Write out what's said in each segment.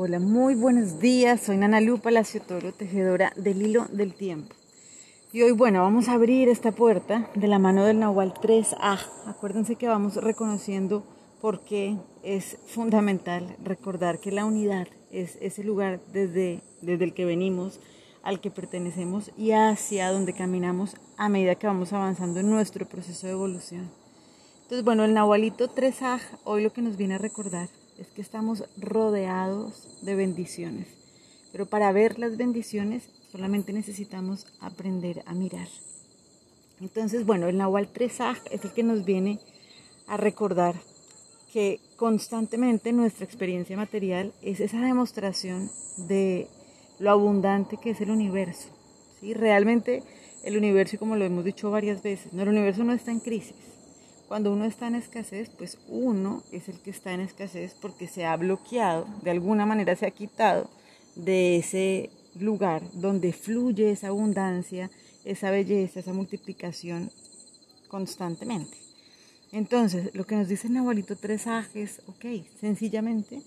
Hola, muy buenos días. Soy Nana Lu Palacio Toro, tejedora del hilo del tiempo. Y hoy, bueno, vamos a abrir esta puerta de la mano del Nahual 3A. Acuérdense que vamos reconociendo por qué es fundamental recordar que la unidad es ese lugar desde, desde el que venimos, al que pertenecemos y hacia donde caminamos a medida que vamos avanzando en nuestro proceso de evolución. Entonces, bueno, el Nahualito 3A hoy lo que nos viene a recordar es que estamos rodeados de bendiciones. Pero para ver las bendiciones solamente necesitamos aprender a mirar. Entonces, bueno, el Nahual 3 es el que nos viene a recordar que constantemente nuestra experiencia material es esa demostración de lo abundante que es el universo. ¿sí? Realmente el universo, como lo hemos dicho varias veces, no, el universo no está en crisis. Cuando uno está en escasez, pues uno es el que está en escasez porque se ha bloqueado, de alguna manera se ha quitado de ese lugar donde fluye esa abundancia, esa belleza, esa multiplicación constantemente. Entonces, lo que nos dice el abuelito tres es, ok, sencillamente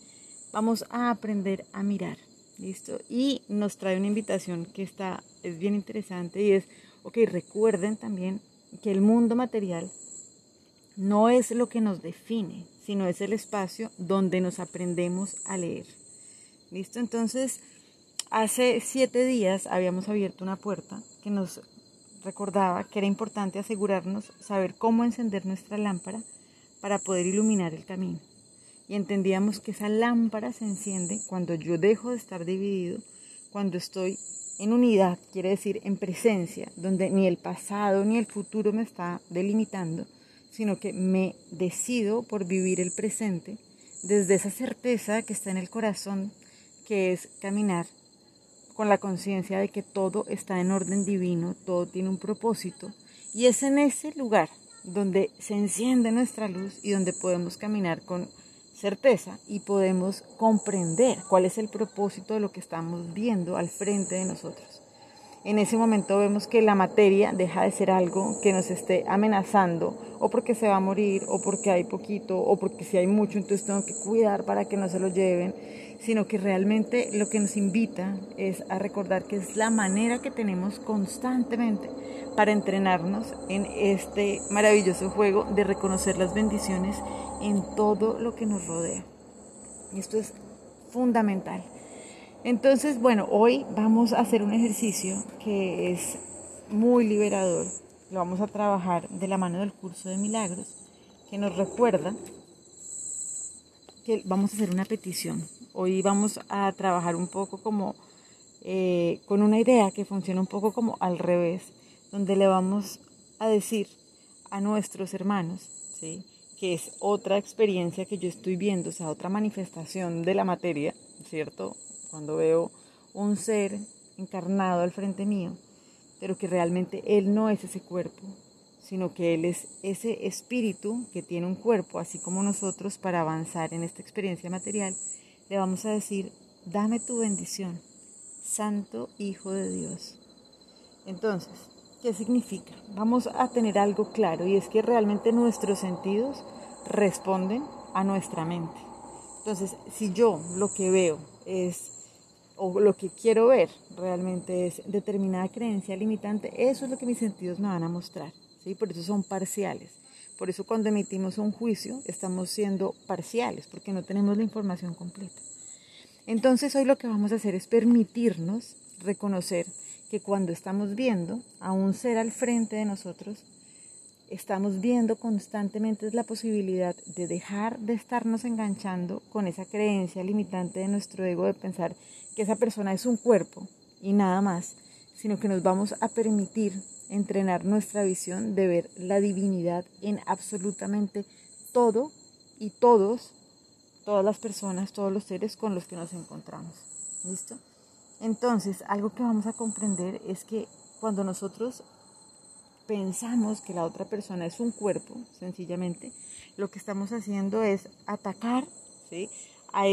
vamos a aprender a mirar, ¿listo? Y nos trae una invitación que está, es bien interesante y es, ok, recuerden también que el mundo material no es lo que nos define, sino es el espacio donde nos aprendemos a leer. ¿Listo? Entonces, hace siete días habíamos abierto una puerta que nos recordaba que era importante asegurarnos saber cómo encender nuestra lámpara para poder iluminar el camino. Y entendíamos que esa lámpara se enciende cuando yo dejo de estar dividido, cuando estoy en unidad, quiere decir en presencia, donde ni el pasado ni el futuro me está delimitando, sino que me decido por vivir el presente desde esa certeza que está en el corazón, que es caminar con la conciencia de que todo está en orden divino, todo tiene un propósito, y es en ese lugar donde se enciende nuestra luz y donde podemos caminar con certeza y podemos comprender cuál es el propósito de lo que estamos viendo al frente de nosotros en ese momento vemos que la materia deja de ser algo que nos esté amenazando, o porque se va a morir, o porque hay poquito, o porque si hay mucho, entonces tengo que cuidar para que no se lo lleven, sino que realmente lo que nos invita es a recordar que es la manera que tenemos constantemente para entrenarnos en este maravilloso juego de reconocer las bendiciones en todo lo que nos rodea. Y esto es fundamental. Entonces, bueno, hoy vamos a hacer un ejercicio que es muy liberador. Lo vamos a trabajar de la mano del curso de milagros, que nos recuerda que vamos a hacer una petición. Hoy vamos a trabajar un poco como eh, con una idea que funciona un poco como al revés, donde le vamos a decir a nuestros hermanos, ¿sí? que es otra experiencia que yo estoy viendo, o sea, otra manifestación de la materia, ¿cierto? Cuando veo un ser encarnado al frente mío, pero que realmente Él no es ese cuerpo, sino que Él es ese espíritu que tiene un cuerpo, así como nosotros, para avanzar en esta experiencia material, le vamos a decir, dame tu bendición, Santo Hijo de Dios. Entonces, ¿qué significa? Vamos a tener algo claro y es que realmente nuestros sentidos responden a nuestra mente. Entonces, si yo lo que veo es o lo que quiero ver realmente es determinada creencia limitante, eso es lo que mis sentidos me van a mostrar, ¿sí? Por eso son parciales. Por eso cuando emitimos un juicio estamos siendo parciales, porque no tenemos la información completa. Entonces hoy lo que vamos a hacer es permitirnos reconocer que cuando estamos viendo a un ser al frente de nosotros, estamos viendo constantemente la posibilidad de dejar de estarnos enganchando con esa creencia limitante de nuestro ego de pensar que esa persona es un cuerpo y nada más, sino que nos vamos a permitir entrenar nuestra visión de ver la divinidad en absolutamente todo y todos, todas las personas, todos los seres con los que nos encontramos. ¿Listo? Entonces, algo que vamos a comprender es que cuando nosotros pensamos que la otra persona es un cuerpo, sencillamente, lo que estamos haciendo es atacar ¿sí? a,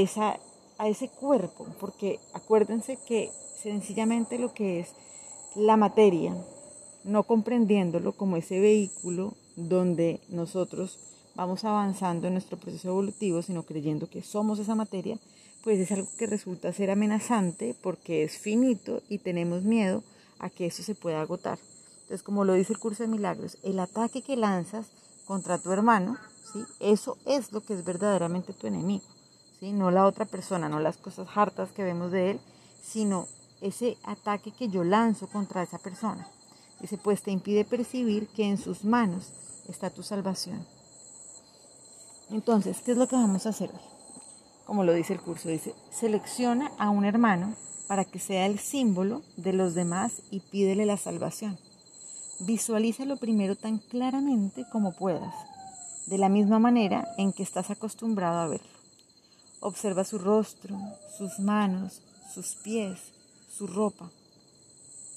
a ese cuerpo, porque acuérdense que sencillamente lo que es la materia, no comprendiéndolo como ese vehículo donde nosotros vamos avanzando en nuestro proceso evolutivo, sino creyendo que somos esa materia, pues es algo que resulta ser amenazante porque es finito y tenemos miedo a que eso se pueda agotar. Entonces, como lo dice el curso de milagros, el ataque que lanzas contra tu hermano, ¿sí? eso es lo que es verdaderamente tu enemigo, ¿sí? no la otra persona, no las cosas hartas que vemos de él, sino ese ataque que yo lanzo contra esa persona. Dice, pues te impide percibir que en sus manos está tu salvación. Entonces, ¿qué es lo que vamos a hacer hoy? Como lo dice el curso, dice, selecciona a un hermano para que sea el símbolo de los demás y pídele la salvación. Visualízalo primero tan claramente como puedas, de la misma manera en que estás acostumbrado a verlo. Observa su rostro, sus manos, sus pies, su ropa.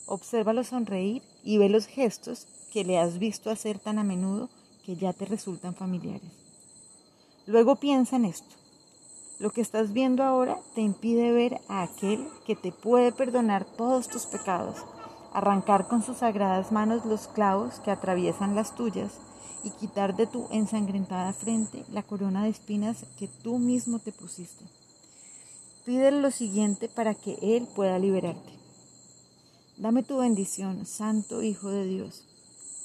Obsérvalo sonreír y ve los gestos que le has visto hacer tan a menudo que ya te resultan familiares. Luego piensa en esto. Lo que estás viendo ahora te impide ver a aquel que te puede perdonar todos tus pecados, arrancar con sus sagradas manos los clavos que atraviesan las tuyas y quitar de tu ensangrentada frente la corona de espinas que tú mismo te pusiste. Pídele lo siguiente para que Él pueda liberarte. Dame tu bendición, Santo Hijo de Dios.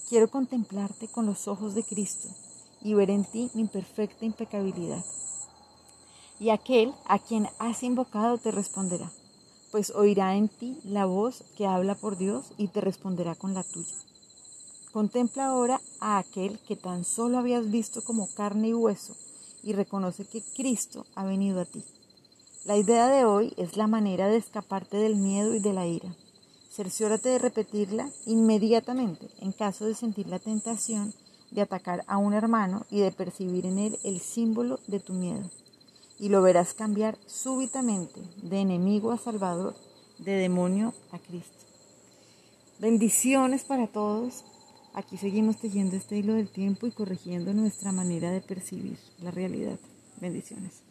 Quiero contemplarte con los ojos de Cristo y ver en ti mi perfecta impecabilidad. Y aquel a quien has invocado te responderá, pues oirá en ti la voz que habla por Dios y te responderá con la tuya. Contempla ahora a aquel que tan solo habías visto como carne y hueso y reconoce que Cristo ha venido a ti. La idea de hoy es la manera de escaparte del miedo y de la ira. Cerciórate de repetirla inmediatamente en caso de sentir la tentación de atacar a un hermano y de percibir en él el símbolo de tu miedo. Y lo verás cambiar súbitamente de enemigo a salvador, de demonio a Cristo. Bendiciones para todos. Aquí seguimos tejiendo este hilo del tiempo y corrigiendo nuestra manera de percibir la realidad. Bendiciones.